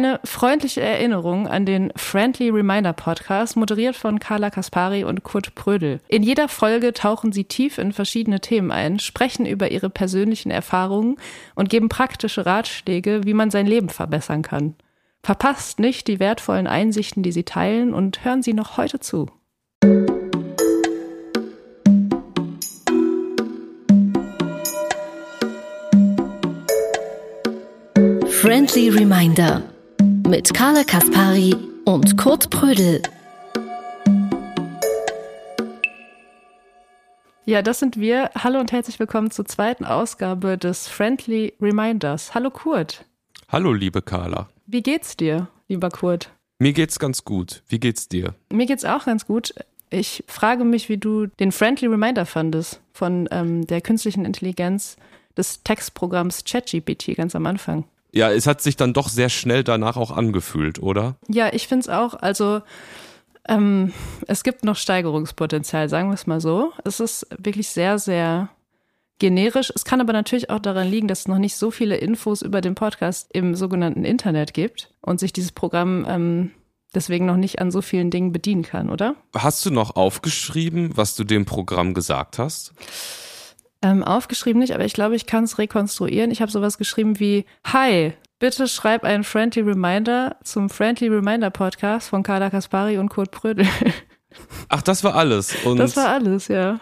Eine freundliche Erinnerung an den Friendly Reminder Podcast, moderiert von Carla Kaspari und Kurt Prödel. In jeder Folge tauchen sie tief in verschiedene Themen ein, sprechen über ihre persönlichen Erfahrungen und geben praktische Ratschläge, wie man sein Leben verbessern kann. Verpasst nicht die wertvollen Einsichten, die sie teilen und hören Sie noch heute zu. Friendly Reminder mit Carla Kaspari und Kurt Prödel. Ja, das sind wir. Hallo und herzlich willkommen zur zweiten Ausgabe des Friendly Reminders. Hallo Kurt. Hallo liebe Carla. Wie geht's dir, lieber Kurt? Mir geht's ganz gut. Wie geht's dir? Mir geht's auch ganz gut. Ich frage mich, wie du den Friendly Reminder fandest von ähm, der künstlichen Intelligenz des Textprogramms ChatGPT ganz am Anfang. Ja, es hat sich dann doch sehr schnell danach auch angefühlt, oder? Ja, ich finde es auch. Also ähm, es gibt noch Steigerungspotenzial, sagen wir es mal so. Es ist wirklich sehr, sehr generisch. Es kann aber natürlich auch daran liegen, dass es noch nicht so viele Infos über den Podcast im sogenannten Internet gibt und sich dieses Programm ähm, deswegen noch nicht an so vielen Dingen bedienen kann, oder? Hast du noch aufgeschrieben, was du dem Programm gesagt hast? Ähm, aufgeschrieben nicht, aber ich glaube, ich kann es rekonstruieren. Ich habe sowas geschrieben wie Hi, bitte schreib einen Friendly Reminder zum Friendly Reminder Podcast von Carla Kaspari und Kurt Prödel. Ach, das war alles. Und das war alles, ja.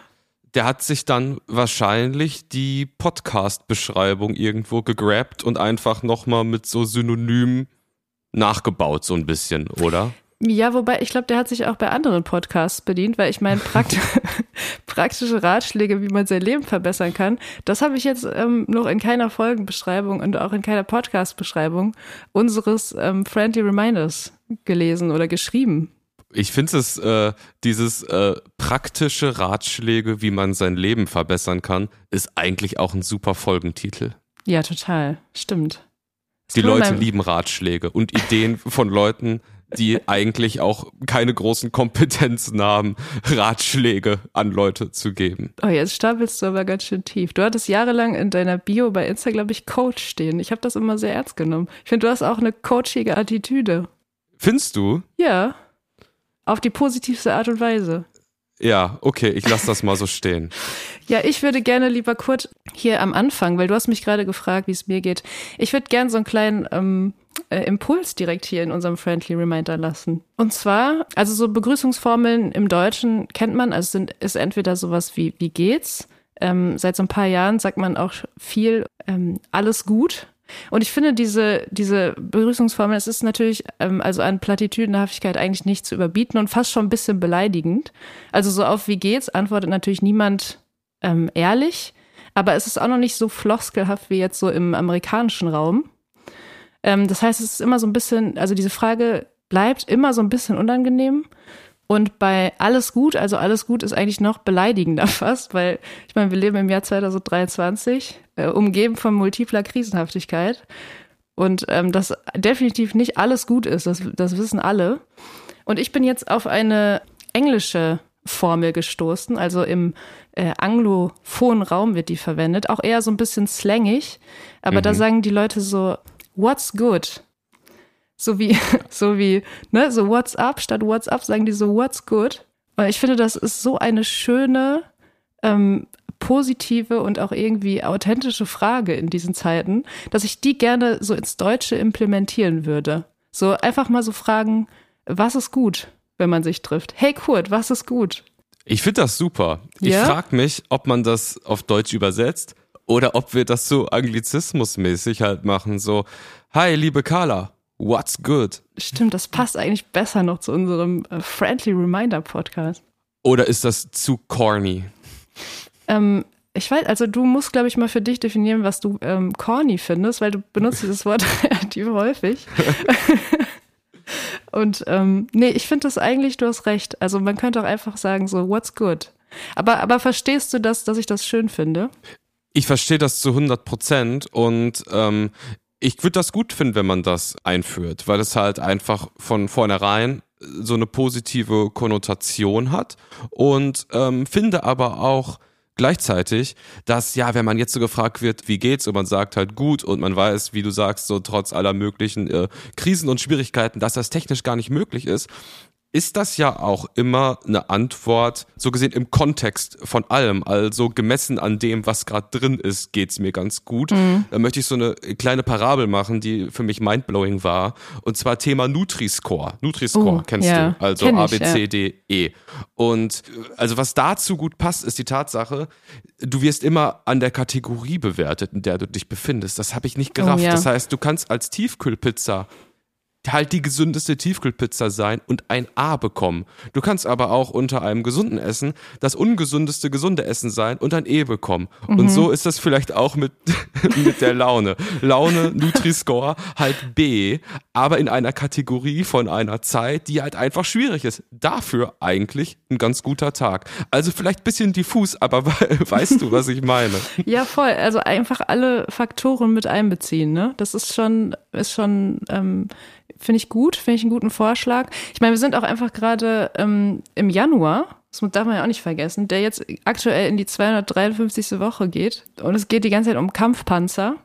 Der hat sich dann wahrscheinlich die Podcast-Beschreibung irgendwo gegrabt und einfach nochmal mit so Synonymen nachgebaut, so ein bisschen, oder? Ja, wobei ich glaube, der hat sich auch bei anderen Podcasts bedient, weil ich meine, prakt praktische Ratschläge, wie man sein Leben verbessern kann, das habe ich jetzt ähm, noch in keiner Folgenbeschreibung und auch in keiner Podcast-Beschreibung unseres ähm, Friendly Reminders gelesen oder geschrieben. Ich finde es, äh, dieses äh, praktische Ratschläge, wie man sein Leben verbessern kann, ist eigentlich auch ein super Folgentitel. Ja, total. Stimmt. Die Leute lieben Ratschläge und Ideen von Leuten, die eigentlich auch keine großen Kompetenzen haben, Ratschläge an Leute zu geben. Oh, jetzt stapelst du aber ganz schön tief. Du hattest jahrelang in deiner Bio bei Insta, glaube ich, Coach stehen. Ich habe das immer sehr ernst genommen. Ich finde, du hast auch eine coachige Attitüde. Findest du? Ja. Auf die positivste Art und Weise. Ja, okay, ich lasse das mal so stehen. Ja, ich würde gerne, lieber Kurt, hier am Anfang, weil du hast mich gerade gefragt, wie es mir geht. Ich würde gerne so einen kleinen ähm, äh, Impuls direkt hier in unserem Friendly Reminder lassen. Und zwar, also so Begrüßungsformeln im Deutschen kennt man, also sind, ist entweder sowas wie, wie geht's? Ähm, seit so ein paar Jahren sagt man auch viel ähm, alles gut. Und ich finde diese, diese Begrüßungsformel, es ist natürlich ähm, also an Plattitüdenhaftigkeit eigentlich nicht zu überbieten und fast schon ein bisschen beleidigend. Also so auf wie geht's antwortet natürlich niemand ähm, ehrlich, aber es ist auch noch nicht so floskelhaft wie jetzt so im amerikanischen Raum. Ähm, das heißt, es ist immer so ein bisschen, also diese Frage bleibt immer so ein bisschen unangenehm. Und bei alles gut, also alles gut ist eigentlich noch beleidigender fast, weil ich meine, wir leben im Jahr 2023, äh, umgeben von multipler Krisenhaftigkeit. Und ähm, dass definitiv nicht alles gut ist, das, das wissen alle. Und ich bin jetzt auf eine englische Formel gestoßen, also im äh, anglophonen Raum wird die verwendet, auch eher so ein bisschen slangig, aber mhm. da sagen die Leute so, what's good? So wie, so wie, ne, so what's up statt what's up sagen die so what's good. Und ich finde, das ist so eine schöne, ähm, positive und auch irgendwie authentische Frage in diesen Zeiten, dass ich die gerne so ins Deutsche implementieren würde. So einfach mal so fragen, was ist gut, wenn man sich trifft? Hey Kurt, was ist gut? Ich finde das super. Ich ja? frage mich, ob man das auf Deutsch übersetzt oder ob wir das so anglizismusmäßig halt machen, so, hi, liebe Carla, what's good? Stimmt, das passt eigentlich besser noch zu unserem äh, Friendly Reminder Podcast. Oder ist das zu corny? Ähm, ich weiß, also du musst, glaube ich, mal für dich definieren, was du ähm, corny findest, weil du benutzt dieses Wort relativ häufig. Und ähm, nee, ich finde das eigentlich, du hast recht. Also man könnte auch einfach sagen, so, what's good? Aber, aber verstehst du das, dass ich das schön finde? Ich verstehe das zu 100 Prozent und ähm, ich würde das gut finden, wenn man das einführt, weil es halt einfach von vornherein so eine positive Konnotation hat und ähm, finde aber auch gleichzeitig, dass ja, wenn man jetzt so gefragt wird, wie geht's und man sagt halt gut und man weiß, wie du sagst, so trotz aller möglichen äh, Krisen und Schwierigkeiten, dass das technisch gar nicht möglich ist, ist das ja auch immer eine Antwort, so gesehen im Kontext von allem. Also gemessen an dem, was gerade drin ist, geht's mir ganz gut. Mhm. Da möchte ich so eine kleine Parabel machen, die für mich mindblowing war. Und zwar Thema Nutri-Score. Nutri-Score uh, kennst ja, du. Also A, B, C, D, E. Und also was dazu gut passt, ist die Tatsache, du wirst immer an der Kategorie bewertet, in der du dich befindest. Das habe ich nicht gerafft. Oh, ja. Das heißt, du kannst als Tiefkühlpizza halt die gesündeste Tiefkühlpizza sein und ein A bekommen. Du kannst aber auch unter einem gesunden Essen das ungesundeste gesunde Essen sein und ein E bekommen. Mhm. Und so ist das vielleicht auch mit, mit der Laune. Laune, Nutri-Score halt B, aber in einer Kategorie von einer Zeit, die halt einfach schwierig ist. Dafür eigentlich ein ganz guter Tag. Also vielleicht bisschen diffus, aber weißt du, was ich meine? ja, voll. Also einfach alle Faktoren mit einbeziehen, ne? Das ist schon, ist schon, ähm, finde ich gut, finde ich einen guten Vorschlag. Ich meine, wir sind auch einfach gerade ähm, im Januar, das darf man ja auch nicht vergessen, der jetzt aktuell in die 253. Woche geht. Und es geht die ganze Zeit um Kampfpanzer.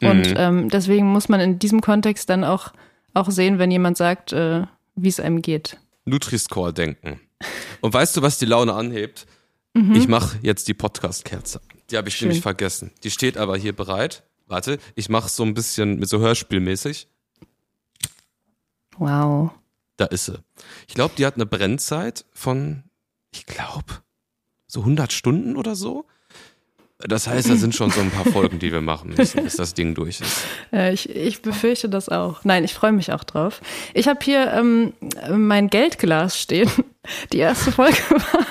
Mhm. Und ähm, deswegen muss man in diesem Kontext dann auch, auch sehen, wenn jemand sagt, äh, wie es einem geht. Nutri-Score denken. Und weißt du, was die Laune anhebt? Mhm. Ich mache jetzt die Podcast-Kerze. Die habe ich Schön. nämlich vergessen. Die steht aber hier bereit. Warte, ich mache so ein bisschen mit so Hörspielmäßig. Wow. Da ist sie. Ich glaube, die hat eine Brennzeit von, ich glaube, so 100 Stunden oder so. Das heißt, da sind schon so ein paar Folgen, die wir machen müssen, bis das Ding durch ist. Ja, ich, ich befürchte das auch. Nein, ich freue mich auch drauf. Ich habe hier ähm, mein Geldglas stehen. Die erste Folge war,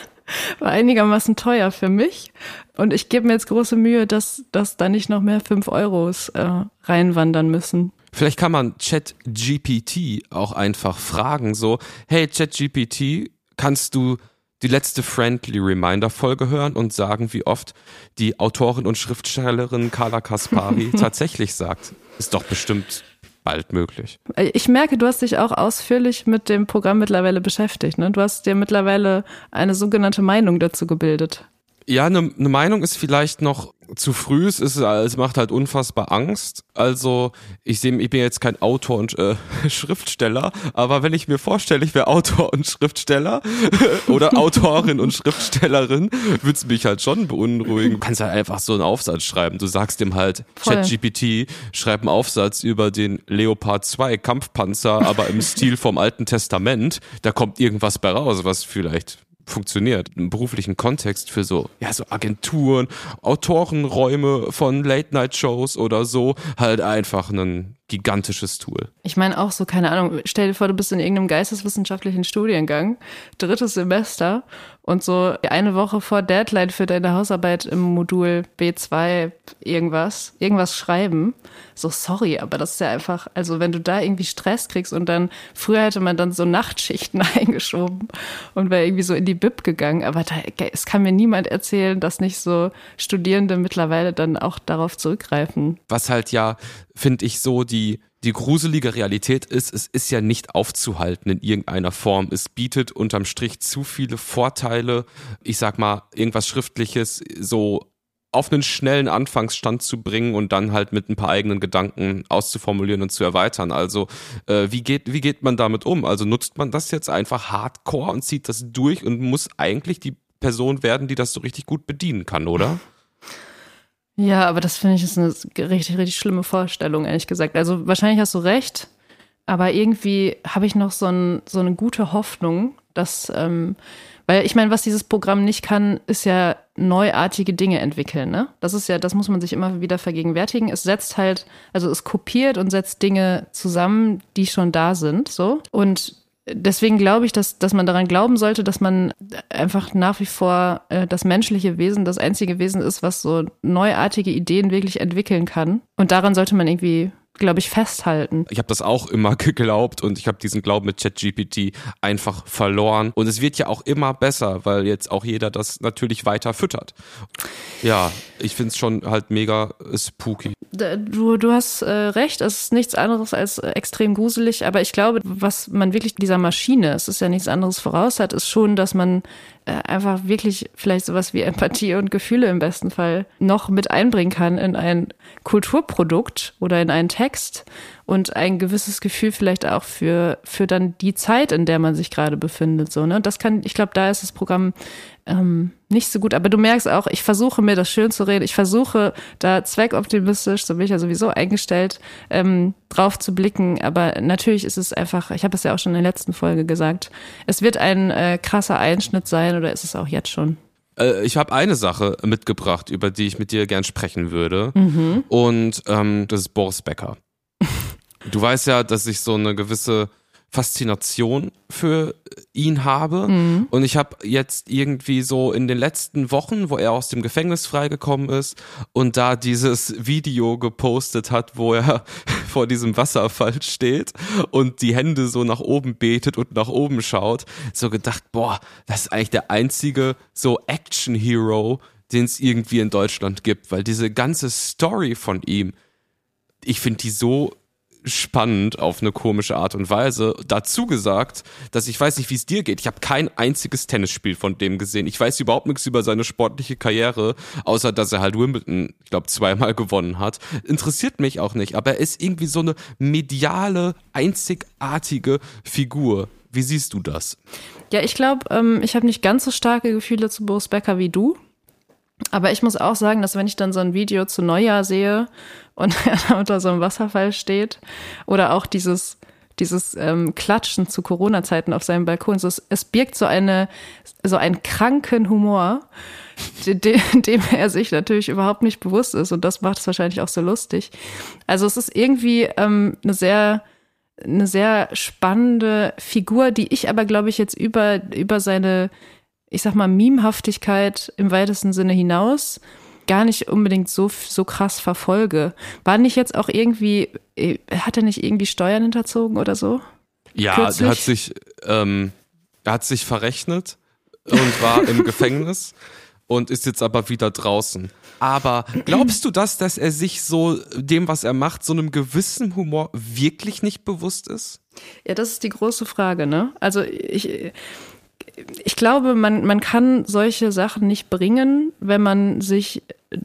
war einigermaßen teuer für mich. Und ich gebe mir jetzt große Mühe, dass, dass da nicht noch mehr 5 Euros äh, reinwandern müssen. Vielleicht kann man ChatGPT auch einfach fragen, so, hey ChatGPT, kannst du die letzte Friendly Reminder Folge hören und sagen, wie oft die Autorin und Schriftstellerin Carla Kaspari tatsächlich sagt. Ist doch bestimmt bald möglich. Ich merke, du hast dich auch ausführlich mit dem Programm mittlerweile beschäftigt. Ne? Du hast dir mittlerweile eine sogenannte Meinung dazu gebildet. Ja, eine ne Meinung ist vielleicht noch zu früh. Es, ist, es macht halt unfassbar Angst. Also ich sehe, ich bin jetzt kein Autor und äh, Schriftsteller, aber wenn ich mir vorstelle, ich wäre Autor und Schriftsteller oder Autorin und Schriftstellerin, würde es mich halt schon beunruhigen. Du kannst halt einfach so einen Aufsatz schreiben. Du sagst dem halt, ChatGPT, schreib einen Aufsatz über den Leopard 2 Kampfpanzer, aber im Stil vom Alten Testament. Da kommt irgendwas bei raus, was vielleicht funktioniert. Im beruflichen Kontext für so, ja, so Agenturen, Autorenräume von Late-Night-Shows oder so, halt einfach ein gigantisches Tool. Ich meine auch so, keine Ahnung, stell dir vor, du bist in irgendeinem geisteswissenschaftlichen Studiengang, drittes Semester und so eine Woche vor Deadline für deine Hausarbeit im Modul B2 irgendwas, irgendwas schreiben. So, sorry, aber das ist ja einfach, also wenn du da irgendwie Stress kriegst und dann, früher hätte man dann so Nachtschichten eingeschoben und wäre irgendwie so in die Bib gegangen, aber da, es kann mir niemand erzählen, dass nicht so Studierende mittlerweile dann auch darauf zurückgreifen. Was halt ja finde ich, so die, die gruselige Realität ist, es ist ja nicht aufzuhalten in irgendeiner Form. Es bietet unterm Strich zu viele Vorteile, ich sag mal, irgendwas Schriftliches so auf einen schnellen Anfangsstand zu bringen und dann halt mit ein paar eigenen Gedanken auszuformulieren und zu erweitern. Also äh, wie geht wie geht man damit um? Also nutzt man das jetzt einfach hardcore und zieht das durch und muss eigentlich die Person werden, die das so richtig gut bedienen kann, oder? Ja, aber das finde ich ist eine richtig, richtig schlimme Vorstellung, ehrlich gesagt. Also wahrscheinlich hast du recht, aber irgendwie habe ich noch so, ein, so eine gute Hoffnung, dass, ähm, weil ich meine, was dieses Programm nicht kann, ist ja neuartige Dinge entwickeln, ne? Das ist ja, das muss man sich immer wieder vergegenwärtigen. Es setzt halt, also es kopiert und setzt Dinge zusammen, die schon da sind, so. Und deswegen glaube ich, dass, dass man daran glauben sollte, dass man einfach nach wie vor äh, das menschliche Wesen das einzige Wesen ist, was so neuartige Ideen wirklich entwickeln kann. Und daran sollte man irgendwie glaube ich, festhalten. Ich habe das auch immer geglaubt und ich habe diesen Glauben mit ChatGPT einfach verloren. Und es wird ja auch immer besser, weil jetzt auch jeder das natürlich weiter füttert. Ja, ich finde es schon halt mega spooky. Du, du hast äh, recht, es ist nichts anderes als äh, extrem gruselig, aber ich glaube, was man wirklich dieser Maschine, es ist ja nichts anderes voraus hat, ist schon, dass man einfach wirklich vielleicht sowas wie Empathie und Gefühle im besten Fall noch mit einbringen kann in ein Kulturprodukt oder in einen Text und ein gewisses Gefühl vielleicht auch für, für dann die Zeit, in der man sich gerade befindet. So, ne? Das kann, ich glaube, da ist das Programm ähm, nicht so gut. Aber du merkst auch, ich versuche mir das schön zu reden. Ich versuche da zweckoptimistisch, so bin ich ja sowieso eingestellt, ähm, drauf zu blicken. Aber natürlich ist es einfach, ich habe es ja auch schon in der letzten Folge gesagt, es wird ein äh, krasser Einschnitt sein oder ist es auch jetzt schon? Äh, ich habe eine Sache mitgebracht, über die ich mit dir gern sprechen würde. Mhm. Und ähm, das ist Boris Becker. du weißt ja, dass ich so eine gewisse Faszination für ihn habe. Mhm. Und ich habe jetzt irgendwie so in den letzten Wochen, wo er aus dem Gefängnis freigekommen ist und da dieses Video gepostet hat, wo er vor diesem Wasserfall steht und die Hände so nach oben betet und nach oben schaut, so gedacht, boah, das ist eigentlich der einzige so Action-Hero, den es irgendwie in Deutschland gibt, weil diese ganze Story von ihm, ich finde die so spannend auf eine komische Art und Weise. Dazu gesagt, dass ich weiß nicht, wie es dir geht. Ich habe kein einziges Tennisspiel von dem gesehen. Ich weiß überhaupt nichts über seine sportliche Karriere, außer dass er halt Wimbledon, ich glaube, zweimal gewonnen hat. Interessiert mich auch nicht, aber er ist irgendwie so eine mediale, einzigartige Figur. Wie siehst du das? Ja, ich glaube, ähm, ich habe nicht ganz so starke Gefühle zu Boris Becker wie du. Aber ich muss auch sagen, dass wenn ich dann so ein Video zu Neujahr sehe und er da unter so einem Wasserfall steht oder auch dieses dieses ähm, Klatschen zu Corona-Zeiten auf seinem Balkon, so, es, es birgt so eine so einen kranken Humor, de, de, dem er sich natürlich überhaupt nicht bewusst ist und das macht es wahrscheinlich auch so lustig. Also es ist irgendwie ähm, eine sehr eine sehr spannende Figur, die ich aber glaube ich jetzt über über seine ich sag mal, Memehaftigkeit im weitesten Sinne hinaus gar nicht unbedingt so, so krass verfolge. War nicht jetzt auch irgendwie, äh, hat er nicht irgendwie Steuern hinterzogen oder so? Ja, Kürzlich? er hat sich, ähm, er hat sich verrechnet und war im Gefängnis und ist jetzt aber wieder draußen. Aber glaubst du das, dass er sich so dem, was er macht, so einem gewissen Humor wirklich nicht bewusst ist? Ja, das ist die große Frage, ne? Also ich, ich glaube, man, man kann solche Sachen nicht bringen, wenn man sich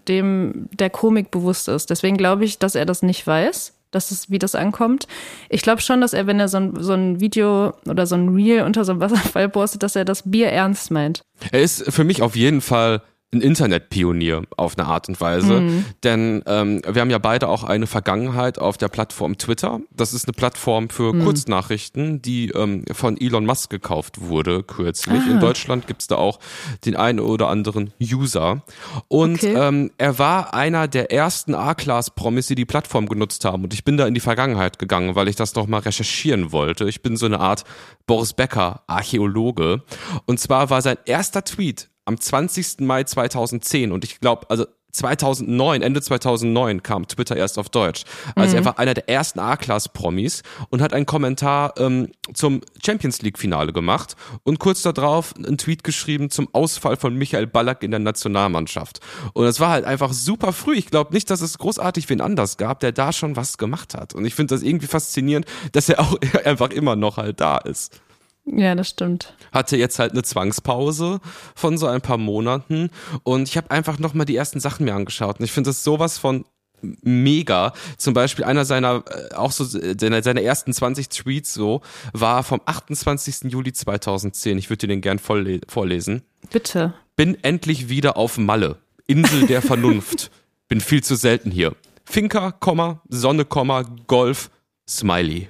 dem der Komik bewusst ist. Deswegen glaube ich, dass er das nicht weiß, dass es, wie das ankommt. Ich glaube schon, dass er, wenn er so ein, so ein Video oder so ein Reel unter so einem Wasserfall postet, dass er das Bier ernst meint. Er ist für mich auf jeden Fall ein Internetpionier auf eine Art und Weise. Mhm. Denn ähm, wir haben ja beide auch eine Vergangenheit auf der Plattform Twitter. Das ist eine Plattform für mhm. Kurznachrichten, die ähm, von Elon Musk gekauft wurde kürzlich. Ah. In Deutschland gibt's da auch den einen oder anderen User. Und okay. ähm, er war einer der ersten A-Class-Promis, die die Plattform genutzt haben. Und ich bin da in die Vergangenheit gegangen, weil ich das noch mal recherchieren wollte. Ich bin so eine Art Boris Becker, Archäologe. Und zwar war sein erster Tweet am 20. Mai 2010 und ich glaube, also 2009, Ende 2009 kam Twitter erst auf Deutsch. Also mhm. er war einer der ersten A-Class-Promis und hat einen Kommentar ähm, zum Champions League-Finale gemacht und kurz darauf einen Tweet geschrieben zum Ausfall von Michael Ballack in der Nationalmannschaft. Und das war halt einfach super früh. Ich glaube nicht, dass es großartig wen anders gab, der da schon was gemacht hat. Und ich finde das irgendwie faszinierend, dass er auch einfach immer noch halt da ist. Ja, das stimmt. Hatte jetzt halt eine Zwangspause von so ein paar Monaten und ich habe einfach nochmal die ersten Sachen mir angeschaut und ich finde das sowas von mega. Zum Beispiel einer seiner, äh, auch so, seiner, seiner ersten 20 Tweets so, war vom 28. Juli 2010. Ich würde dir den gern vorlesen. Bitte. Bin endlich wieder auf Malle. Insel der Vernunft. Bin viel zu selten hier. Finker, Komma, Sonne, Komma, Golf, Smiley.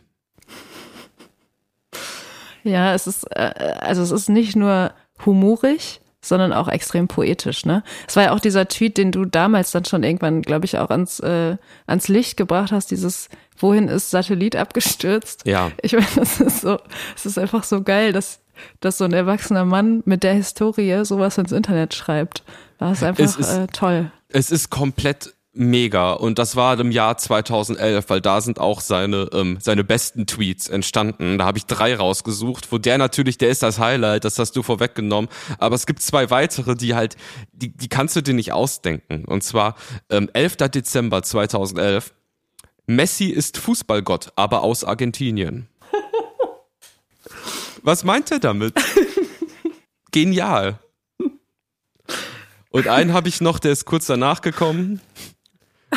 Ja, es ist, äh, also es ist nicht nur humorig, sondern auch extrem poetisch, ne? Es war ja auch dieser Tweet, den du damals dann schon irgendwann, glaube ich, auch ans, äh, ans Licht gebracht hast, dieses, wohin ist Satellit abgestürzt? Ja. Ich meine, das ist so, es ist einfach so geil, dass, dass so ein erwachsener Mann mit der Historie sowas ins Internet schreibt. Das ist einfach ist, äh, toll. Es ist komplett mega. Und das war im Jahr 2011, weil da sind auch seine, ähm, seine besten Tweets entstanden. Da habe ich drei rausgesucht, wo der natürlich, der ist das Highlight, das hast du vorweggenommen. Aber es gibt zwei weitere, die halt, die, die kannst du dir nicht ausdenken. Und zwar ähm, 11. Dezember 2011. Messi ist Fußballgott, aber aus Argentinien. Was meint er damit? Genial. Und einen habe ich noch, der ist kurz danach gekommen.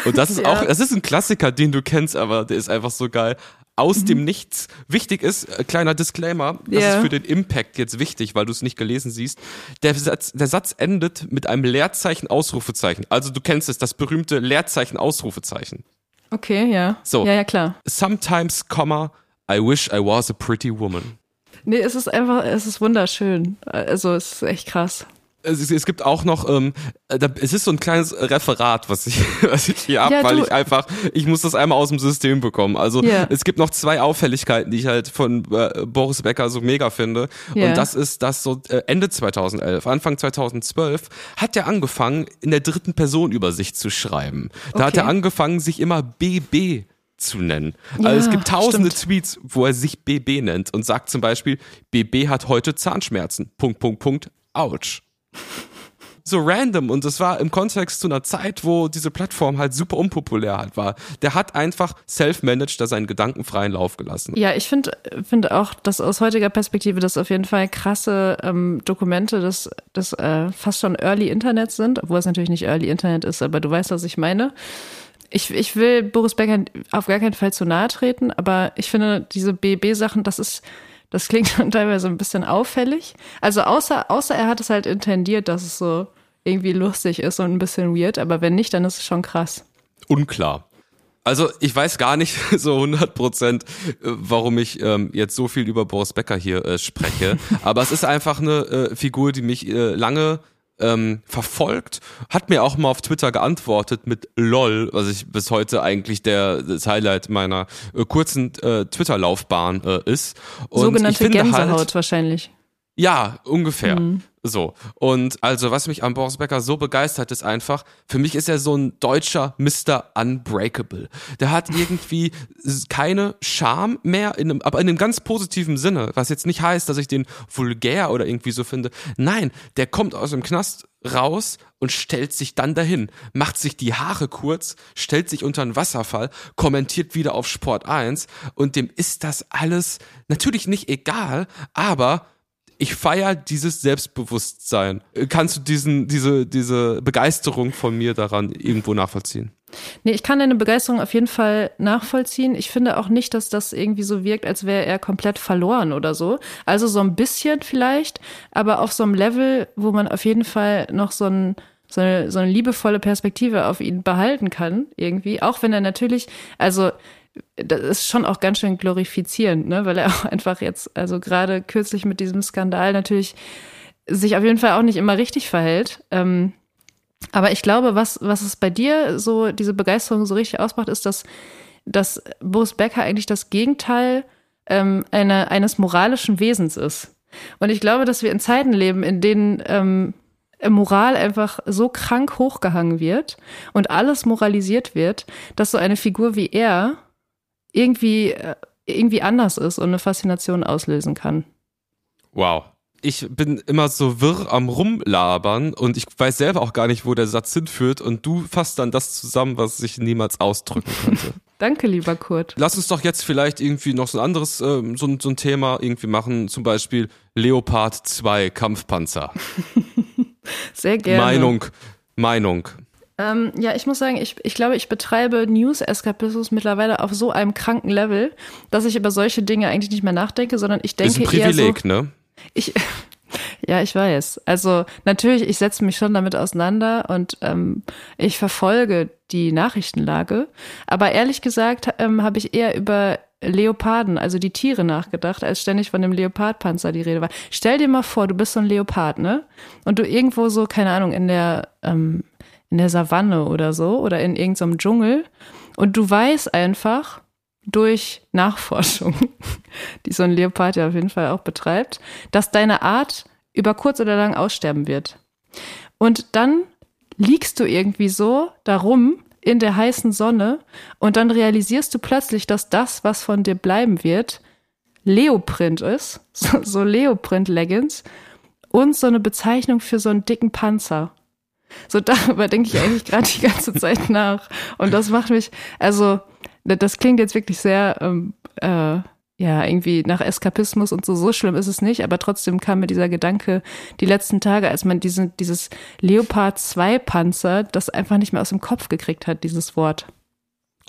Und das ist ja. auch, das ist ein Klassiker, den du kennst, aber der ist einfach so geil. Aus mhm. dem Nichts. Wichtig ist, äh, kleiner Disclaimer, das yeah. ist für den Impact jetzt wichtig, weil du es nicht gelesen siehst. Der Satz, der Satz endet mit einem Leerzeichen, Ausrufezeichen. Also du kennst es, das berühmte Leerzeichen, Ausrufezeichen. Okay, ja. So. Ja, ja, klar. Sometimes, comma, I wish I was a pretty woman. Nee, es ist einfach, es ist wunderschön. Also es ist echt krass es, es gibt auch noch, ähm, da, es ist so ein kleines Referat, was ich, was ich hier habe, ja, weil ich einfach, ich muss das einmal aus dem System bekommen. Also yeah. es gibt noch zwei Auffälligkeiten, die ich halt von äh, Boris Becker so mega finde. Yeah. Und das ist, dass so äh, Ende 2011, Anfang 2012 hat er angefangen, in der dritten Person über sich zu schreiben. Da okay. hat er angefangen, sich immer BB zu nennen. Ja, also es gibt tausende stimmt. Tweets, wo er sich BB nennt und sagt zum Beispiel, BB hat heute Zahnschmerzen. Punkt, Punkt, Punkt. Ouch so random und das war im Kontext zu einer Zeit, wo diese Plattform halt super unpopulär halt war. Der hat einfach self-managed da seinen gedankenfreien Lauf gelassen. Ja, ich finde finde auch, dass aus heutiger Perspektive das auf jeden Fall krasse ähm, Dokumente des, des äh, fast schon Early Internet sind, obwohl es natürlich nicht Early Internet ist, aber du weißt, was ich meine. Ich, ich will Boris Becker auf gar keinen Fall zu nahe treten, aber ich finde, diese BB-Sachen, das ist das klingt schon teilweise ein bisschen auffällig. Also außer, außer er hat es halt intendiert, dass es so irgendwie lustig ist und ein bisschen weird, aber wenn nicht, dann ist es schon krass. Unklar. Also ich weiß gar nicht so 100 Prozent, äh, warum ich ähm, jetzt so viel über Boris Becker hier äh, spreche. Aber es ist einfach eine äh, Figur, die mich äh, lange ähm, verfolgt, hat mir auch mal auf Twitter geantwortet mit LOL, was ich bis heute eigentlich der das Highlight meiner äh, kurzen äh, Twitter-Laufbahn äh, ist. Und Sogenannte Gänsehaut halt, wahrscheinlich. Ja, ungefähr. Mhm. So. Und also, was mich an Boris Becker so begeistert, ist einfach, für mich ist er so ein deutscher Mr. Unbreakable. Der hat irgendwie keine Charme mehr, in einem, aber in einem ganz positiven Sinne. Was jetzt nicht heißt, dass ich den vulgär oder irgendwie so finde. Nein, der kommt aus dem Knast raus und stellt sich dann dahin, macht sich die Haare kurz, stellt sich unter einen Wasserfall, kommentiert wieder auf Sport 1 und dem ist das alles natürlich nicht egal, aber ich feiere dieses Selbstbewusstsein. Kannst du diesen, diese, diese Begeisterung von mir daran irgendwo nachvollziehen? Nee, ich kann deine Begeisterung auf jeden Fall nachvollziehen. Ich finde auch nicht, dass das irgendwie so wirkt, als wäre er komplett verloren oder so. Also so ein bisschen vielleicht, aber auf so einem Level, wo man auf jeden Fall noch so ein so eine, so eine liebevolle Perspektive auf ihn behalten kann, irgendwie. Auch wenn er natürlich, also das ist schon auch ganz schön glorifizierend, ne? weil er auch einfach jetzt, also gerade kürzlich mit diesem Skandal natürlich sich auf jeden Fall auch nicht immer richtig verhält. Ähm, aber ich glaube, was, was es bei dir so, diese Begeisterung so richtig ausmacht, ist, dass, dass Boris Becker eigentlich das Gegenteil ähm, eine, eines moralischen Wesens ist. Und ich glaube, dass wir in Zeiten leben, in denen ähm, Moral einfach so krank hochgehangen wird und alles moralisiert wird, dass so eine Figur wie er irgendwie, äh, irgendwie anders ist und eine Faszination auslösen kann. Wow. Ich bin immer so wirr am Rumlabern und ich weiß selber auch gar nicht, wo der Satz hinführt und du fasst dann das zusammen, was ich niemals ausdrücken könnte. Danke, lieber Kurt. Lass uns doch jetzt vielleicht irgendwie noch so ein anderes, ähm, so, so ein Thema irgendwie machen, zum Beispiel Leopard 2 Kampfpanzer. Sehr gerne. Meinung, Meinung. Ähm, ja, ich muss sagen, ich, ich glaube, ich betreibe News-Eskapismus mittlerweile auf so einem kranken Level, dass ich über solche Dinge eigentlich nicht mehr nachdenke, sondern ich denke Ist ein Privileg, eher so, ne? Ich, ja, ich weiß. Also natürlich, ich setze mich schon damit auseinander und ähm, ich verfolge die Nachrichtenlage. Aber ehrlich gesagt ähm, habe ich eher über Leoparden, also die Tiere nachgedacht, als ständig von dem Leopardpanzer die Rede war. Stell dir mal vor, du bist so ein Leopard, ne? Und du irgendwo so, keine Ahnung, in der ähm, in der Savanne oder so oder in irgendeinem Dschungel und du weißt einfach durch Nachforschung, die so ein Leopard ja auf jeden Fall auch betreibt, dass deine Art über kurz oder lang aussterben wird. Und dann liegst du irgendwie so darum, in der heißen Sonne und dann realisierst du plötzlich, dass das, was von dir bleiben wird, Leoprint ist, so, so Leoprint-Leggings und so eine Bezeichnung für so einen dicken Panzer. So darüber denke ich eigentlich gerade die ganze Zeit nach. Und das macht mich, also das klingt jetzt wirklich sehr, ähm, äh, ja, irgendwie nach Eskapismus und so. So schlimm ist es nicht, aber trotzdem kam mir dieser Gedanke die letzten Tage, als man diesen, dieses Leopard 2 Panzer, das einfach nicht mehr aus dem Kopf gekriegt hat, dieses Wort.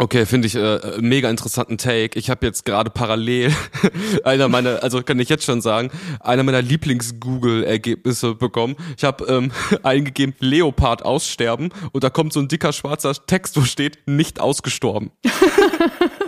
Okay, finde ich äh, mega interessanten Take. Ich habe jetzt gerade parallel einer meiner, also kann ich jetzt schon sagen, einer meiner Lieblings-Google-Ergebnisse bekommen. Ich habe ähm, eingegeben Leopard aussterben und da kommt so ein dicker schwarzer Text, wo steht nicht ausgestorben.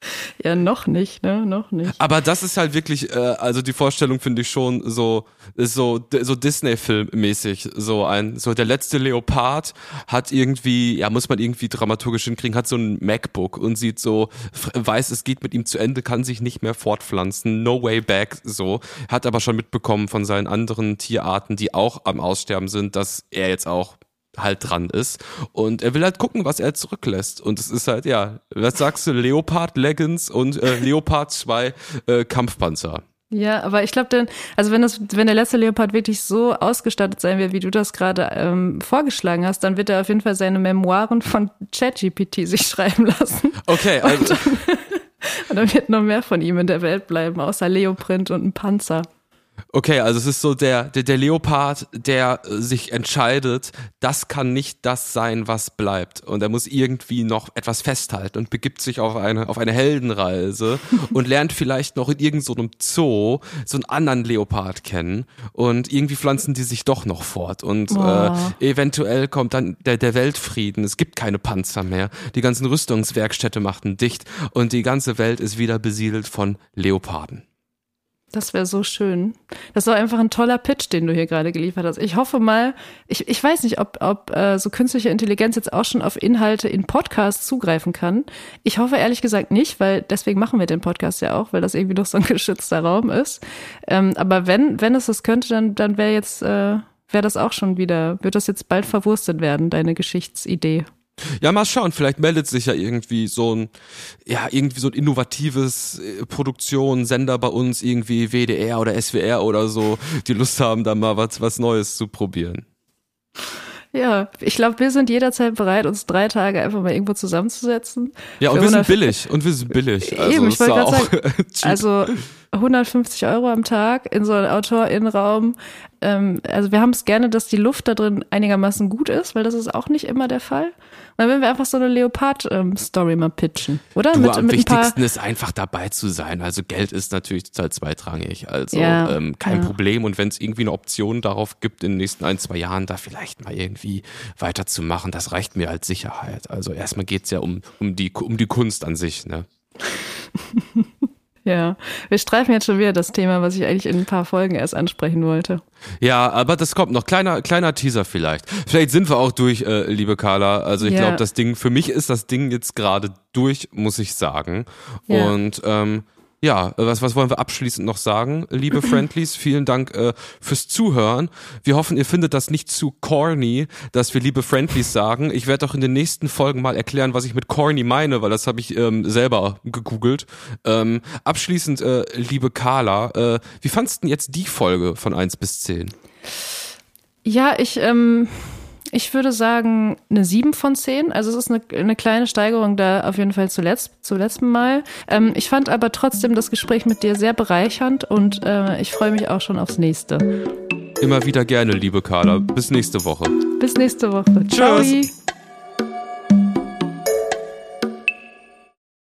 Ja, noch nicht, ne? Noch nicht. Aber das ist halt wirklich, äh, also die Vorstellung finde ich schon so, so, so Disney-Film-mäßig. So ein, so der letzte Leopard hat irgendwie, ja, muss man irgendwie dramaturgisch hinkriegen, hat so ein MacBook und sieht so, weiß, es geht mit ihm zu Ende, kann sich nicht mehr fortpflanzen, no way back, so. Hat aber schon mitbekommen von seinen anderen Tierarten, die auch am Aussterben sind, dass er jetzt auch halt dran ist. Und er will halt gucken, was er zurücklässt. Und es ist halt, ja, was sagst du, Leopard Leggings und äh, Leopard 2 äh, Kampfpanzer. Ja, aber ich glaube dann, also wenn das, wenn der letzte Leopard wirklich so ausgestattet sein wird, wie du das gerade ähm, vorgeschlagen hast, dann wird er auf jeden Fall seine Memoiren von ChatGPT sich schreiben lassen. Okay, also. Und dann, und dann wird noch mehr von ihm in der Welt bleiben, außer Leoprint und ein Panzer. Okay, also es ist so der, der, der Leopard, der äh, sich entscheidet, das kann nicht das sein, was bleibt. Und er muss irgendwie noch etwas festhalten und begibt sich auf eine, auf eine Heldenreise und lernt vielleicht noch in irgendeinem so Zoo so einen anderen Leopard kennen. Und irgendwie pflanzen die sich doch noch fort. Und äh, eventuell kommt dann der, der Weltfrieden. Es gibt keine Panzer mehr. Die ganzen Rüstungswerkstätte machten dicht und die ganze Welt ist wieder besiedelt von Leoparden. Das wäre so schön. Das war einfach ein toller Pitch, den du hier gerade geliefert hast. Ich hoffe mal, ich, ich weiß nicht, ob, ob äh, so künstliche Intelligenz jetzt auch schon auf Inhalte in Podcasts zugreifen kann. Ich hoffe ehrlich gesagt nicht, weil deswegen machen wir den Podcast ja auch, weil das irgendwie doch so ein geschützter Raum ist. Ähm, aber wenn, wenn es das könnte, dann, dann wäre jetzt, äh, wäre das auch schon wieder, wird das jetzt bald verwurstet werden, deine Geschichtsidee. Ja, mal schauen, vielleicht meldet sich ja irgendwie so ein, ja, irgendwie so ein innovatives äh, Produktion, Sender bei uns, irgendwie WDR oder SWR oder so, die Lust haben, da mal was, was Neues zu probieren. Ja, ich glaube, wir sind jederzeit bereit, uns drei Tage einfach mal irgendwo zusammenzusetzen. Ja, und wir sind billig. Und wir sind billig. Also, Eben, ich wollte gerade sagen, also 150 Euro am Tag in so einem AutorInnenraum. Ähm, also wir haben es gerne, dass die Luft da drin einigermaßen gut ist, weil das ist auch nicht immer der Fall. Dann würden wir einfach so eine Leopard-Story ähm, mal pitchen, oder? Du, mit, am mit wichtigsten ist einfach dabei zu sein. Also Geld ist natürlich total zweitrangig. Also ja, ähm, kein ja. Problem. Und wenn es irgendwie eine Option darauf gibt, in den nächsten ein, zwei Jahren da vielleicht mal irgendwie weiterzumachen, das reicht mir als Sicherheit. Also erstmal geht's ja um, um, die, um die Kunst an sich. Ne? Ja, wir streifen jetzt schon wieder das Thema, was ich eigentlich in ein paar Folgen erst ansprechen wollte. Ja, aber das kommt noch. Kleiner, kleiner Teaser vielleicht. Vielleicht sind wir auch durch, äh, liebe Carla. Also ich ja. glaube, das Ding, für mich ist das Ding jetzt gerade durch, muss ich sagen. Ja. Und ähm, ja, was, was wollen wir abschließend noch sagen, liebe Friendlies? Vielen Dank äh, fürs Zuhören. Wir hoffen, ihr findet das nicht zu corny, dass wir liebe Friendlies sagen. Ich werde auch in den nächsten Folgen mal erklären, was ich mit corny meine, weil das habe ich ähm, selber gegoogelt. Ähm, abschließend, äh, liebe Carla, äh, wie fandst du denn jetzt die Folge von eins bis zehn? Ja, ich ähm ich würde sagen eine 7 von 10. Also es ist eine, eine kleine Steigerung da auf jeden Fall zuletzt, zum letzten Mal. Ähm, ich fand aber trotzdem das Gespräch mit dir sehr bereichernd und äh, ich freue mich auch schon aufs nächste. Immer wieder gerne, liebe Carla. Bis nächste Woche. Bis nächste Woche. Tschüss. Ciao.